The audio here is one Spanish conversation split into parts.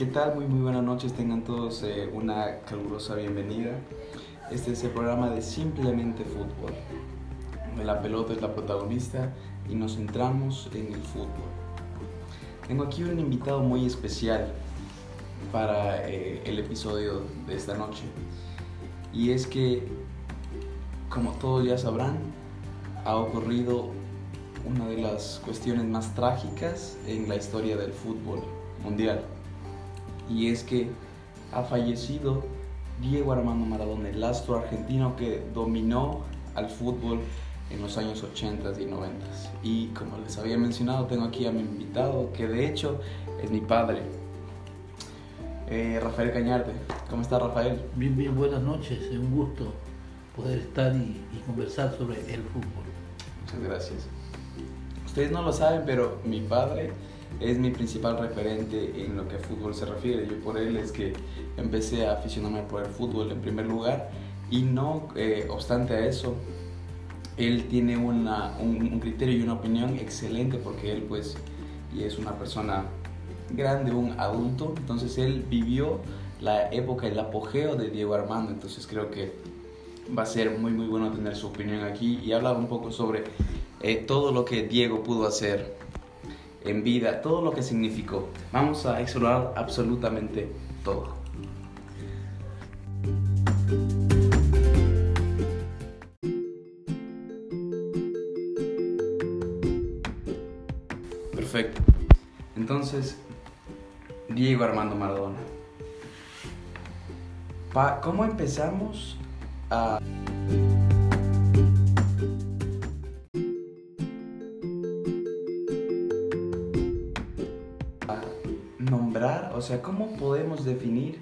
¿Qué tal? Muy muy buenas noches, tengan todos eh, una calurosa bienvenida. Este es el programa de Simplemente Fútbol. La pelota es la protagonista y nos centramos en el fútbol. Tengo aquí un invitado muy especial para eh, el episodio de esta noche. Y es que, como todos ya sabrán, ha ocurrido una de las cuestiones más trágicas en la historia del fútbol mundial. Y es que ha fallecido Diego Armando Maradona, el astro argentino que dominó al fútbol en los años 80 y 90. Y como les había mencionado, tengo aquí a mi invitado, que de hecho es mi padre, eh, Rafael Cañarte. ¿Cómo está Rafael? Bien, bien, buenas noches. Es un gusto poder estar y, y conversar sobre el fútbol. Muchas gracias. Ustedes no lo saben, pero mi padre es mi principal referente en lo que a fútbol se refiere. Yo por él es que empecé a aficionarme por el fútbol en primer lugar. Y no eh, obstante a eso, él tiene una, un, criterio y una opinión excelente porque él pues y es una persona grande, un adulto, entonces él vivió la época, el apogeo de Diego Armando, entonces creo que va a ser muy muy bueno tener su opinión aquí y hablar un poco sobre eh, todo lo que Diego pudo hacer en vida, todo lo que significó. Vamos a explorar absolutamente todo. Perfecto. Entonces, Diego Armando Maradona. Pa ¿Cómo empezamos a... o sea, cómo podemos definir,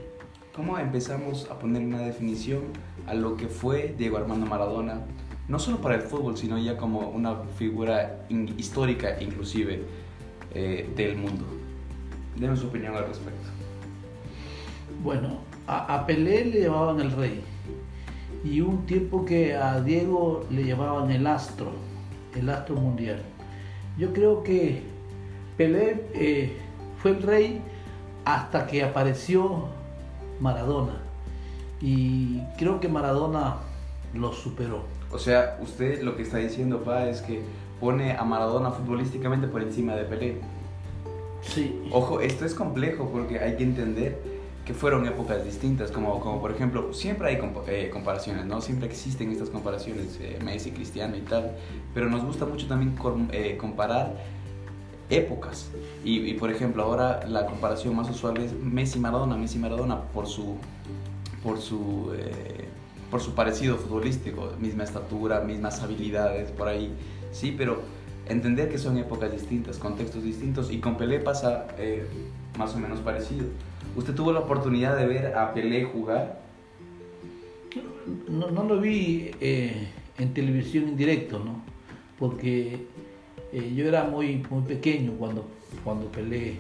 cómo empezamos a poner una definición a lo que fue Diego Armando Maradona, no solo para el fútbol, sino ya como una figura histórica inclusive eh, del mundo. Denos su opinión al respecto. Bueno, a, a, Pelé le llamaban el rey y un tiempo que a Diego le llamaban el astro, el astro mundial. Yo creo que Pelé eh, fue el rey hasta que apareció Maradona y creo que Maradona lo superó. O sea, usted lo que está diciendo, pa, es que pone a Maradona futbolísticamente por encima de Pelé. Sí. Ojo, esto es complejo porque hay que entender que fueron épocas distintas, como, como por ejemplo, siempre hay comp eh, comparaciones, ¿no? Siempre existen estas comparaciones, eh, Messi, Cristiano y tal, pero nos gusta mucho también com eh, comparar épocas. Y, por ejemplo, ahora la comparación más usual es Messi-Maradona, Messi-Maradona por su, por su por su parecido futbolístico, misma estatura, mismas habilidades por ahí, sí, pero entender que son épocas distintas, contextos distintos y con Pelé pasa eh, más o menos parecido. ¿Usted tuvo la oportunidad de ver a Pelé jugar? No, no lo vi eh, en televisión en directo, ¿no? Porque eh, yo era muy, muy pequeño cuando, cuando Pelé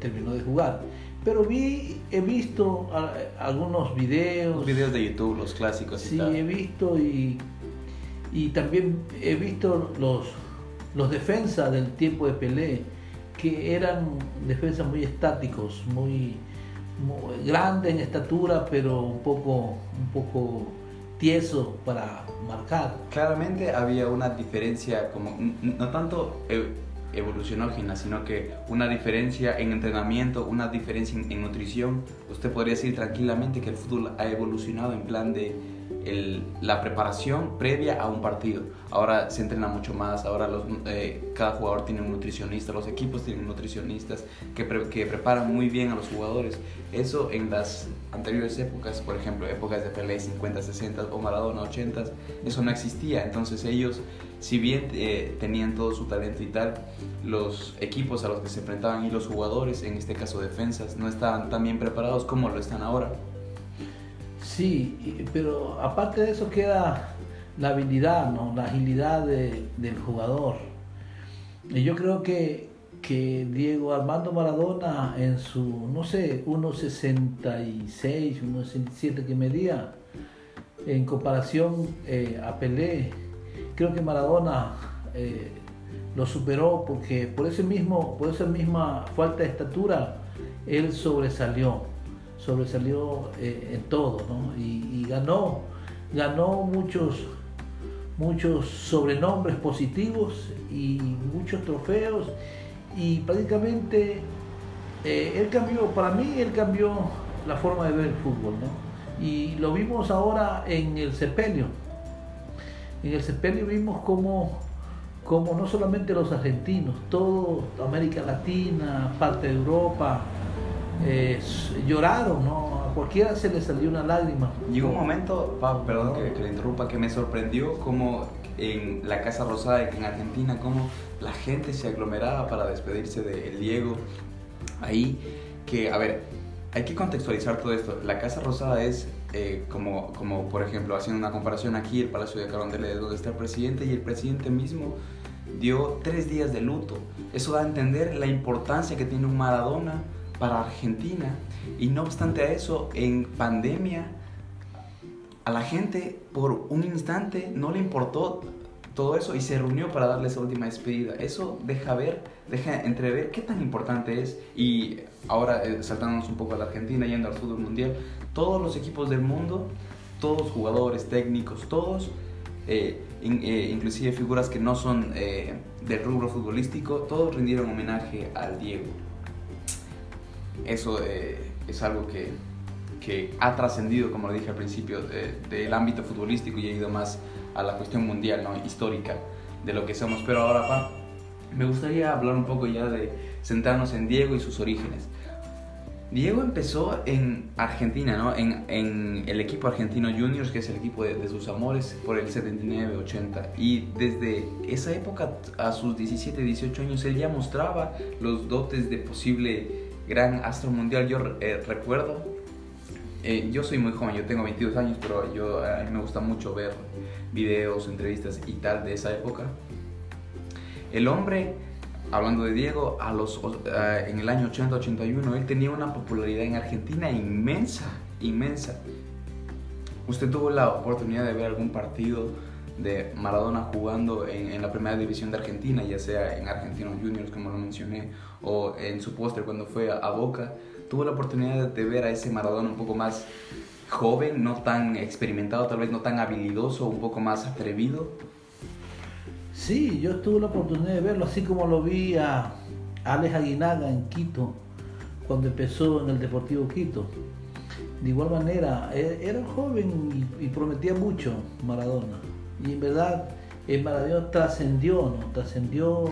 terminó de jugar. Pero vi, he visto a, algunos videos. Los videos de YouTube, los clásicos. Sí, tal. he visto y, y también he visto los, los defensas del tiempo de Pelé, que eran defensas muy estáticos, muy, muy grandes en estatura, pero un poco, un poco tieso para marcar. Claramente había una diferencia, como no tanto evolucionógena, sino que una diferencia en entrenamiento, una diferencia en, en, nutrición. Usted podría decir tranquilamente que el fútbol ha evolucionado en plan de la preparación previa a un partido. Ahora se entrena mucho más, ahora eh, cada jugador tiene un nutricionista, los equipos tienen nutricionistas que, que preparan muy bien a los jugadores. Eso en las anteriores épocas, por ejemplo, épocas de Pelé 50, 60 o Maradona 80, eso no existía. Entonces ellos si bien eh, tenían todo su talento y tal, los equipos a los que se enfrentaban y los jugadores, en este caso defensas, no estaban tan bien preparados como lo están ahora. Sí, pero aparte de eso queda la habilidad, ¿no? la agilidad de, del jugador. Y yo creo que, que Diego Armando Maradona en su, no sé, 1,66, 1,67 que medía, en comparación eh, a Pelé, creo que Maradona eh, lo superó porque por ese mismo, por esa misma falta de estatura él sobresalió, sobresalió eh, en todo, ¿no? y, ganó, ganó muchos, muchos sobrenombres positivos y muchos trofeos y prácticamente eh, él cambió, para mí él cambió la forma de ver el fútbol, ¿no? Y lo vimos ahora en el sepelio. En el sepelio vimos cómo, como no solamente los argentinos, todo América Latina, parte de Europa, eh, lloraron, ¿no? A cualquiera se le salió una lágrima. Llegó un momento, perdón que, que, le interrumpa, que me sorprendió como en la Casa Rosada en Argentina, como la gente se aglomeraba para despedirse de Diego. Ahí, que, a ver, hay que contextualizar todo esto. La Casa Rosada es eh, como, como, por ejemplo, haciendo una comparación aquí, el Palacio de Carondelet, donde está el presidente, y el presidente mismo dio tres días de luto. Eso da a entender la importancia que tiene un Maradona para Argentina. Y no obstante a eso, en pandemia, a la gente por un instante no le importó todo eso y se reunió para darle esa última despedida. Eso deja ver, deja entrever qué tan importante es. Y ahora eh, saltándonos un poco a la Argentina, yendo al fútbol mundial, todos los equipos del mundo, todos jugadores, técnicos, todos, eh, eh, inclusive figuras que no son del rubro futbolístico, todos rindieron homenaje al Diego. Eso es algo que, que ha trascendido, como lo dije al principio, del ámbito futbolístico y ha ido más a la cuestión mundial, ¿no? histórica de lo que somos. Pero ahora, pa, me gustaría hablar un poco ya de centrarnos en Diego y sus orígenes. Diego empezó en Argentina, ¿no? En, en, el equipo argentino Juniors, que es el equipo de, sus amores, por el 79-80. Y desde esa época, a sus 17, 18 años, él ya mostraba los dotes de posible gran astro mundial. Yo eh, recuerdo, eh, yo soy muy joven, yo tengo 22 años, pero yo, a mí me gusta mucho ver videos, entrevistas y tal de esa época. El hombre, hablando de Diego, a los, eh, en el año 80-81, él tenía una popularidad en Argentina inmensa, inmensa. ¿Usted tuvo la oportunidad de ver algún partido de Maradona jugando en, la primera división de Argentina, ya sea en Argentinos Juniors, como lo mencioné, o en su póster cuando fue a, a Boca? ¿Tuvo la oportunidad de ver a ese Maradona un poco más joven, no tan experimentado, tal vez no tan habilidoso, un poco más atrevido? Sí, yo tuve la oportunidad de verlo, así como lo vi a Alex Aguinaga en Quito, cuando empezó en el Deportivo Quito. De igual manera, e, era joven y, prometía mucho Maradona. Y en verdad, el Maradona trascendió, ¿no? Trascendió,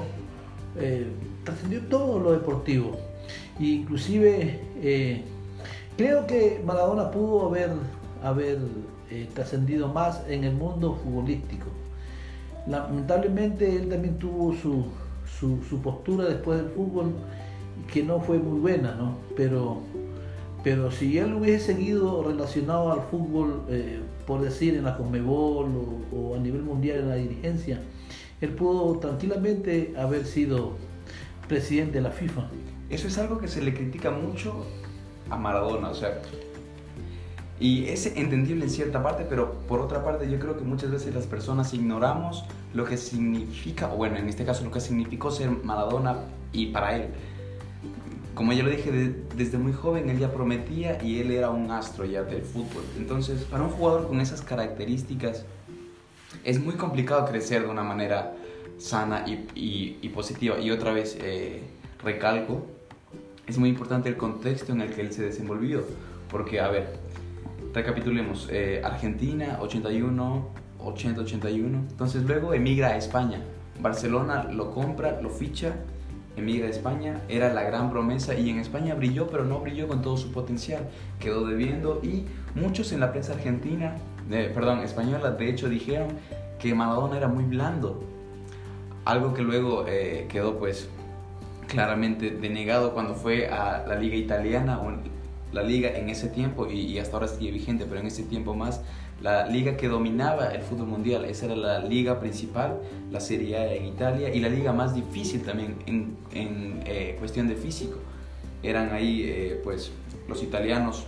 eh, trascendió todo lo deportivo. E inclusive eh, Creo que Maradona pudo haber, haber eh, trascendido más en el mundo futbolístico. Lamentablemente él también tuvo su, su, postura después del fútbol que no fue muy buena, ¿no? Pero, pero si él hubiese seguido relacionado al fútbol, eh, por decir, en la Conmebol o, o, a nivel mundial en la dirigencia, él pudo tranquilamente haber sido presidente de la FIFA. Eso es algo que se le critica mucho a Maradona, o sea, y es entendible en cierta parte, pero por otra parte yo creo que muchas veces las personas ignoramos lo que significa, o bueno, en este caso lo que significó ser Maradona y para él. Como ya lo dije, desde muy joven él ya prometía y él era un astro ya del fútbol. Entonces, para un jugador con esas características, es muy complicado crecer de una manera sana y, positiva. Y otra vez, eh, recalco, es muy importante el contexto en el que él se desenvolvió. Porque, a ver, recapitulemos. Eh, Argentina, 81, 80, 81. Entonces luego emigra a España. Barcelona lo compra, lo ficha, emigra a España. Era la gran promesa y en España brilló, pero no brilló con todo su potencial. Quedó debiendo y muchos en la prensa argentina, perdón, española, de hecho dijeron que Maradona era muy blando. Algo que luego eh, quedó pues claramente denegado cuando fue a la liga italiana, la liga en ese tiempo, y, hasta ahora sigue vigente, pero en ese tiempo más, la liga que dominaba el fútbol mundial, esa era la liga principal, la Serie A en Italia, y la liga más difícil también en, en eh, cuestión de físico. Eran ahí, eh, pues, los italianos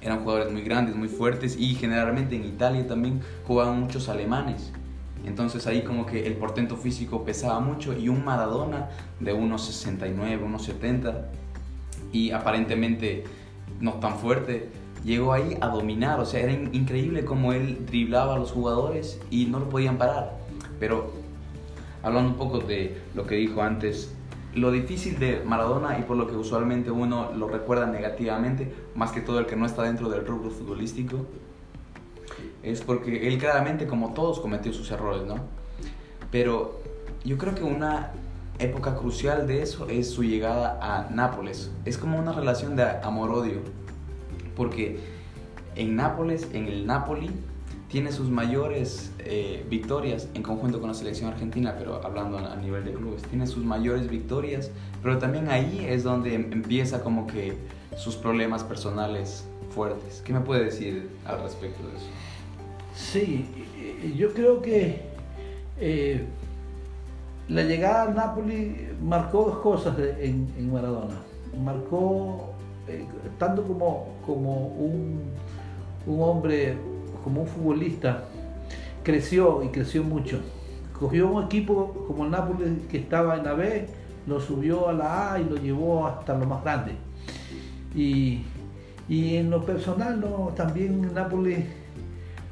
eran jugadores muy grandes, muy fuertes, y generalmente en Italia también jugaban muchos alemanes. Entonces ahí como que el portento físico pesaba mucho y un Maradona de unos 69, unos 70 y aparentemente no tan fuerte, llegó ahí a dominar. O sea, era increíble cómo él driblaba a los jugadores y no lo podían parar. Pero hablando un poco de lo que dijo antes, lo difícil de Maradona y por lo que usualmente uno lo recuerda negativamente, más que todo el que no está dentro del rubro futbolístico, es porque él claramente, como todos, cometió sus errores, ¿no? Pero yo creo que una época crucial de eso es su llegada a Nápoles. Es como una relación de amor-odio, porque en Nápoles, en el Napoli, tiene sus mayores eh, victorias en conjunto con la selección argentina, pero hablando a nivel de clubes, tiene sus mayores victorias, pero también ahí es donde empieza como que sus problemas personales fuertes. ¿Qué me puede decir al respecto de eso? Sí, yo creo que eh, la llegada al Napoli marcó dos cosas en, Maradona. Marcó eh, tanto como, como un, un hombre como un futbolista, creció y creció mucho. Cogió un equipo como el Nápoles que estaba en la B, lo subió a la A y lo llevó hasta lo más grande. Y, en lo personal, ¿no? también Nápoles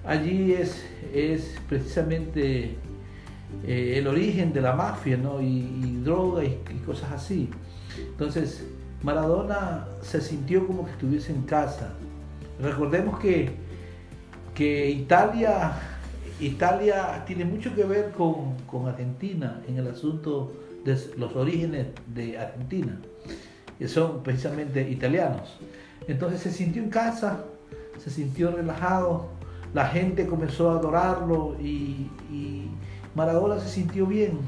allí es, es precisamente eh, el origen de la mafia ¿no? y, droga y, y, cosas así. Entonces, Maradona se sintió como que estuviese en casa. Recordemos que que Italia, Italia tiene mucho que ver con, Argentina en el asunto de los orígenes de Argentina, que son precisamente italianos. Entonces se sintió en casa, se sintió relajado, la gente comenzó a adorarlo y, Maradona se sintió bien.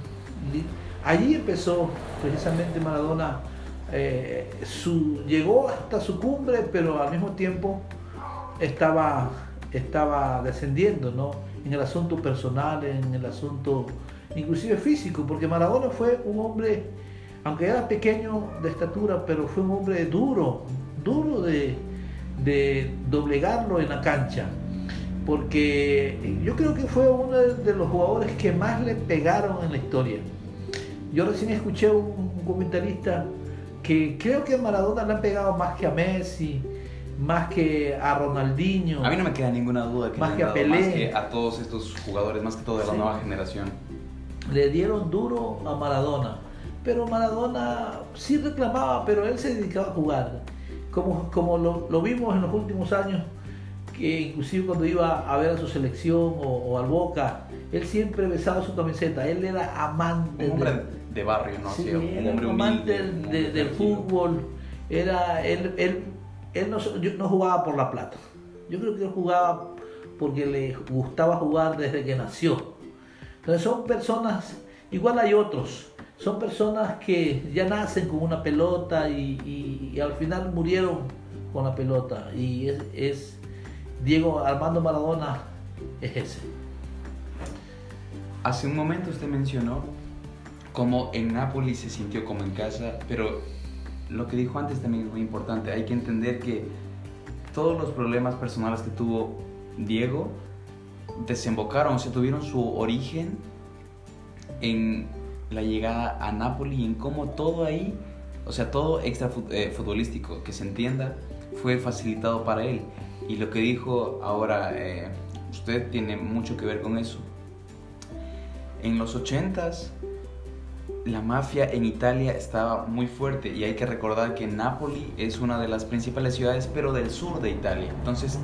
Allí empezó precisamente Maradona, eh, llegó hasta su cumbre, pero al mismo tiempo estaba estaba descendiendo, ¿no? En el asunto personal, en el asunto inclusive físico, porque Maradona fue un hombre, aunque era pequeño de estatura, pero fue un hombre duro, duro de, doblegarlo en la cancha, porque yo creo que fue uno de los jugadores que más le pegaron en la historia. Yo recién escuché un comentarista que creo que a Maradona le han pegado más que a Messi, más que a Ronaldinho. A mí no me queda ninguna duda que más que a Pelé, más que a todos estos jugadores, más que todo de la nueva generación. Le dieron duro a Maradona, pero Maradona sí reclamaba, pero él se dedicaba a jugar. Como, como lo, vimos en los últimos años, que inclusive cuando iba a ver a su selección o, al Boca, él siempre besaba su camiseta, él era amante. Un hombre de, barrio, ¿no? Sí, un hombre amante del fútbol, era, él, él él no, jugaba por la plata. Yo creo que él jugaba porque le gustaba jugar desde que nació. Entonces son personas, igual hay otros, son personas que ya nacen con una pelota y, al final murieron con la pelota. Y es, Diego Armando Maradona, es ese. Hace un momento usted mencionó cómo en Nápoles se sintió como en casa, pero lo que dijo antes también es muy importante. Hay que entender que todos los problemas personales que tuvo Diego desembocaron, o sea, tuvieron su origen en la llegada a Napoli y en cómo todo ahí, o sea, todo extra eh, futbolístico, que se entienda, fue facilitado para él. Y lo que dijo ahora eh, usted tiene mucho que ver con eso. En los 80s la mafia en Italia estaba muy fuerte y hay que recordar que Nápoli es una de las principales ciudades, pero del sur de Italia. Entonces,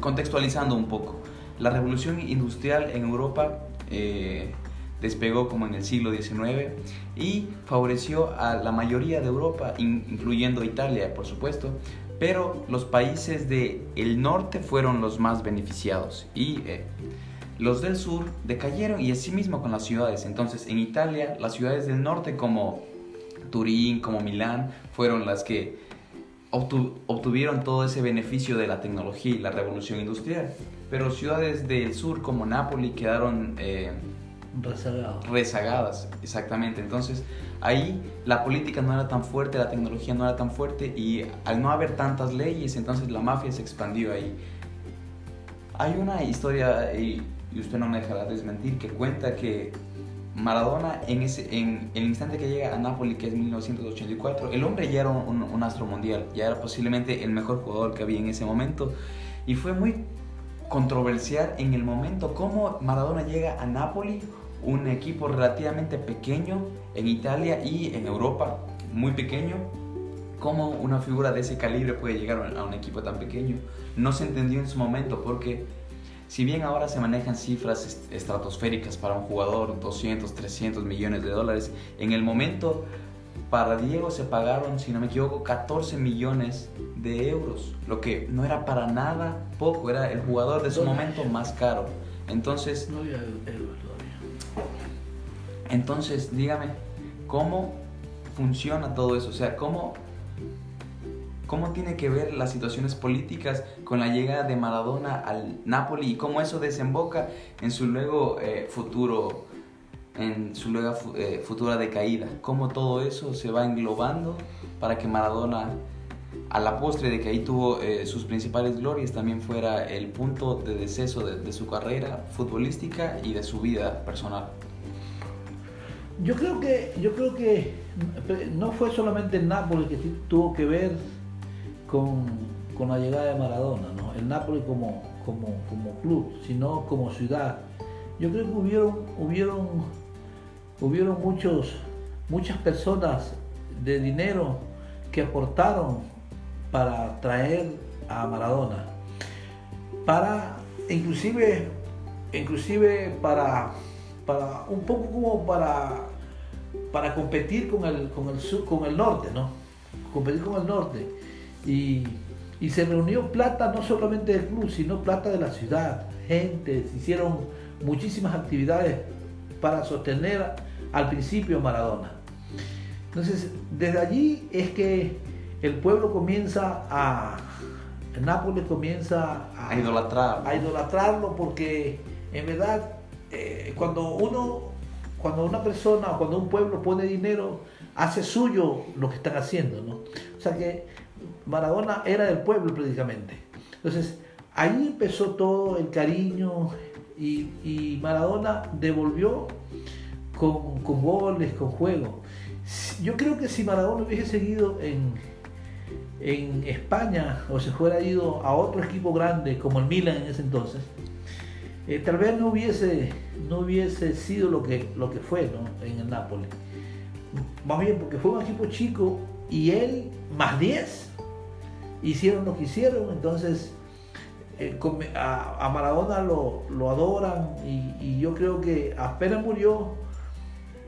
contextualizando un poco, la revolución industrial en Europa eh, despegó como en el siglo XIX y favoreció a la mayoría de Europa, incluyendo Italia, por supuesto, pero los países del el norte fueron los más beneficiados y eh, los del sur decayeron y asimismo con las ciudades. Entonces en Italia las ciudades del norte como Turín, como Milán, fueron las que obtuvieron todo ese beneficio de la tecnología y la revolución industrial. Pero ciudades del sur como Nápoles quedaron eh, rezagadas. Exactamente. Entonces ahí la política no era tan fuerte, la tecnología no era tan fuerte y al no haber tantas leyes, entonces la mafia se expandió ahí. Hay una historia y usted no me dejará desmentir, que cuenta que Maradona, en, ese, en el instante que llega a Napoli, que es 1984, el hombre ya era un, astro mundial, ya era posiblemente el mejor jugador que había en ese momento. Y fue muy controversial en el momento cómo Maradona llega a Napoli, un equipo relativamente pequeño en Italia y en Europa, muy pequeño. Cómo una figura de ese calibre puede llegar a un equipo tan pequeño. No se entendió en su momento porque si bien ahora se manejan cifras estratosféricas para un jugador, 200, 300 millones de dólares, en el momento para Diego se pagaron, si no me equivoco, 14 millones de euros, lo que no era para nada poco, era el jugador de su momento más caro. Entonces, no había euros todavía. Entonces, dígame, ¿cómo funciona todo eso? O sea, ¿cómo ¿Cómo tiene que ver las situaciones políticas con la llegada de Maradona al Napoli y cómo eso desemboca en su luego eh, futuro, en su luego eh, futura decaída? ¿Cómo todo eso se va englobando para que Maradona, a la postre de que ahí tuvo eh, sus principales glorias, también fuera el punto de deceso de, su carrera futbolística y de su vida personal? Yo creo que, yo creo que no fue solamente Napoli que tuvo que ver con, con la llegada de Maradona, ¿no? el Napoli como, como, club, sino como ciudad. Yo creo que hubieron, hubieron, hubieron muchos, muchas personas de dinero que aportaron para traer a Maradona, para inclusive, inclusive para, para un poco como para, para competir con el, con el con el norte, ¿no? Competir con el norte y, se reunió plata no solamente del club, sino plata de la ciudad, gente, se hicieron muchísimas actividades para sostener al principio Maradona. Entonces, desde allí es que el pueblo comienza a, Nápoles comienza a, idolatrarlo. a idolatrarlo porque en verdad eh, cuando uno, cuando una persona o cuando un pueblo pone dinero, hace suyo lo que están haciendo, ¿no? O sea que Maradona era del pueblo prácticamente. Entonces, ahí empezó todo el cariño y, Maradona devolvió con, goles, con juego. Yo creo que si Maradona hubiese seguido en, en España o se fuera ido a otro equipo grande como el Milan en ese entonces, eh, tal vez no hubiese, no hubiese sido lo que, lo que fue en el Napoli. Más bien porque fue un equipo chico y él más 10 hicieron lo que hicieron, entonces eh, a, Maradona lo, adoran y, yo creo que apenas murió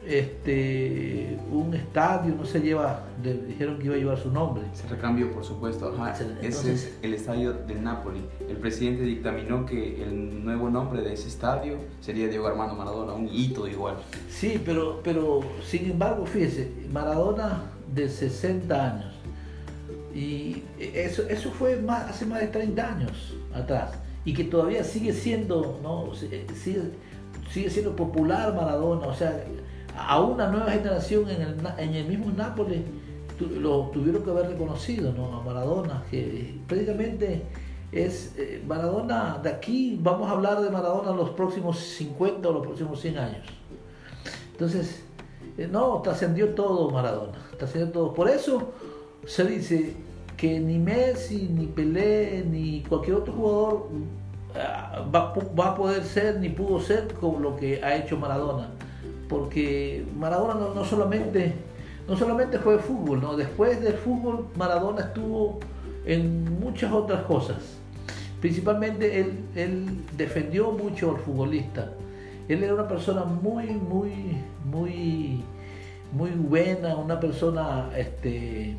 este un estadio no se lleva dijeron que iba a llevar su nombre. Se recambió por supuesto ese es el estadio del Napoli. El presidente dictaminó que el nuevo nombre de ese estadio sería Diego Armando Maradona un hito igual. Sí pero pero sin embargo fíjese Maradona de 60 años y eso, eso fue más, hace más de 30 años atrás. Y que todavía sigue siendo, ¿no? sigue, sigue siendo popular Maradona. O sea, a una nueva generación en el, en el mismo Nápoles lo tuvieron que haber reconocido, ¿no? A Maradona, que prácticamente es eh, Maradona de aquí, vamos a hablar de Maradona los próximos 50 o los próximos 100 años. Entonces, eh, no, trascendió todo Maradona, trascendió todo. Por eso se dice que ni Messi, ni Pelé, ni cualquier otro jugador ah, va, a poder ser ni pudo ser como lo que ha hecho Maradona. Porque Maradona no, solamente, no solamente fue fútbol, ¿no? después del fútbol Maradona estuvo en muchas otras cosas. Principalmente él, él defendió mucho al futbolista. Él era una persona muy, muy, muy, muy buena, una persona este,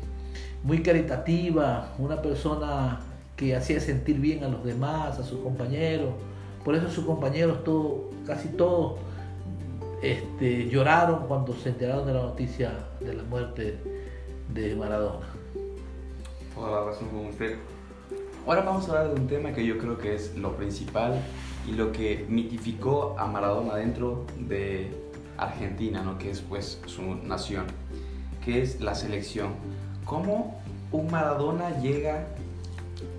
muy caritativa, una persona que hacía sentir bien a los demás, a sus compañeros. Por eso sus compañeros todo, casi todos este, lloraron cuando se enteraron de la noticia de la muerte de Maradona. Toda la razón con usted. Ahora vamos a hablar de un tema que yo creo que es lo principal y lo que mitificó a Maradona dentro de Argentina, ¿no? que es pues su nación, que es la selección cómo un Maradona llega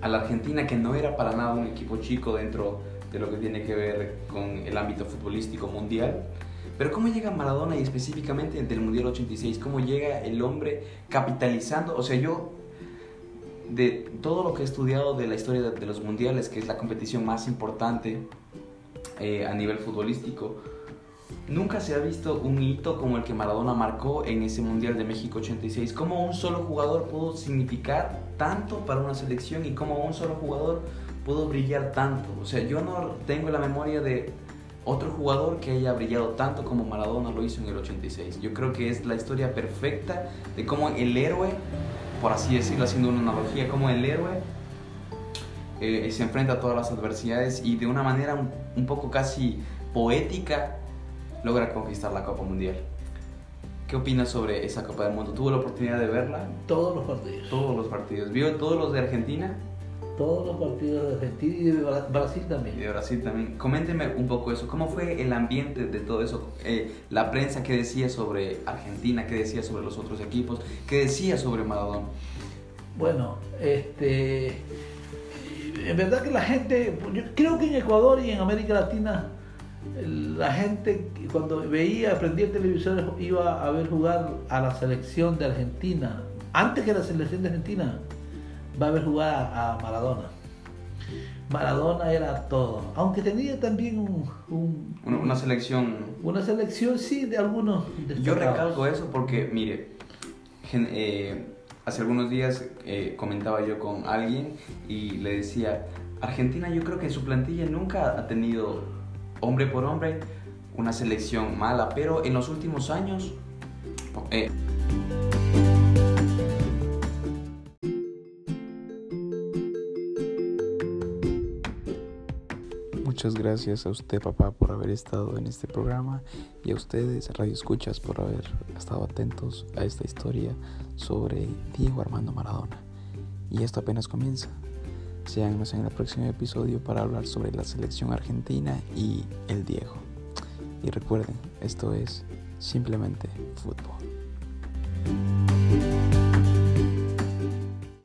a la Argentina, que no era para nada un equipo chico dentro de lo que tiene que ver con el ámbito futbolístico mundial, Pero ¿cómo llega Maradona y específicamente del Mundial 86? ¿Cómo llega el hombre capitalizando? O sea, yo de todo lo que he estudiado de la historia de, los mundiales, que es la competición más importante eh, a nivel futbolístico, nunca se ha visto un hito como el que Maradona marcó en ese Mundial de México 86. Cómo un solo jugador pudo significar tanto para una selección y cómo un solo jugador pudo brillar tanto. O sea, yo no tengo la memoria de otro jugador que haya brillado tanto como Maradona lo hizo en el 86. Yo creo que es la historia perfecta de cómo el héroe, por así decirlo, haciendo una analogía, cómo el héroe eh, se enfrenta a todas las adversidades y de una manera un, poco casi poética logra conquistar la Copa Mundial. ¿Qué opinas sobre esa Copa del Mundo? ¿Tuvo la oportunidad de verla? Todos los partidos. Todos los partidos. ¿Vio todos los de Argentina? todos los partidos de Argentina y de Brasil también. Y de Brasil también. Coménteme un poco eso. ¿Cómo fue el ambiente de todo eso? Eh, la prensa, ¿qué decía sobre Argentina? ¿Qué decía sobre los otros equipos? ¿Qué decía sobre Maradona? Bueno, este. En verdad que la gente, yo creo que en Ecuador y en América Latina, la gente cuando veía, prendía el televisor, iba a ver jugar a la selección de Argentina, antes que la selección de Argentina va a ver jugar a Maradona. Maradona era todo, aunque tenía también un, una selección. Una selección, sí, de algunos. Yo recalco eso porque, mire, eh, hace algunos días eh, comentaba yo con alguien y le decía, Argentina yo creo que en su plantilla nunca ha tenido, hombre por hombre, una selección mala, pero en los últimos años... Eh, Muchas gracias a usted, papá, por haber estado en este programa y a ustedes, Radio Escuchas, por haber estado atentos a esta historia sobre Diego Armando Maradona. Y esto apenas comienza. Síganos en el próximo episodio para hablar sobre la selección argentina y el Diego. Y recuerden, esto es simplemente fútbol.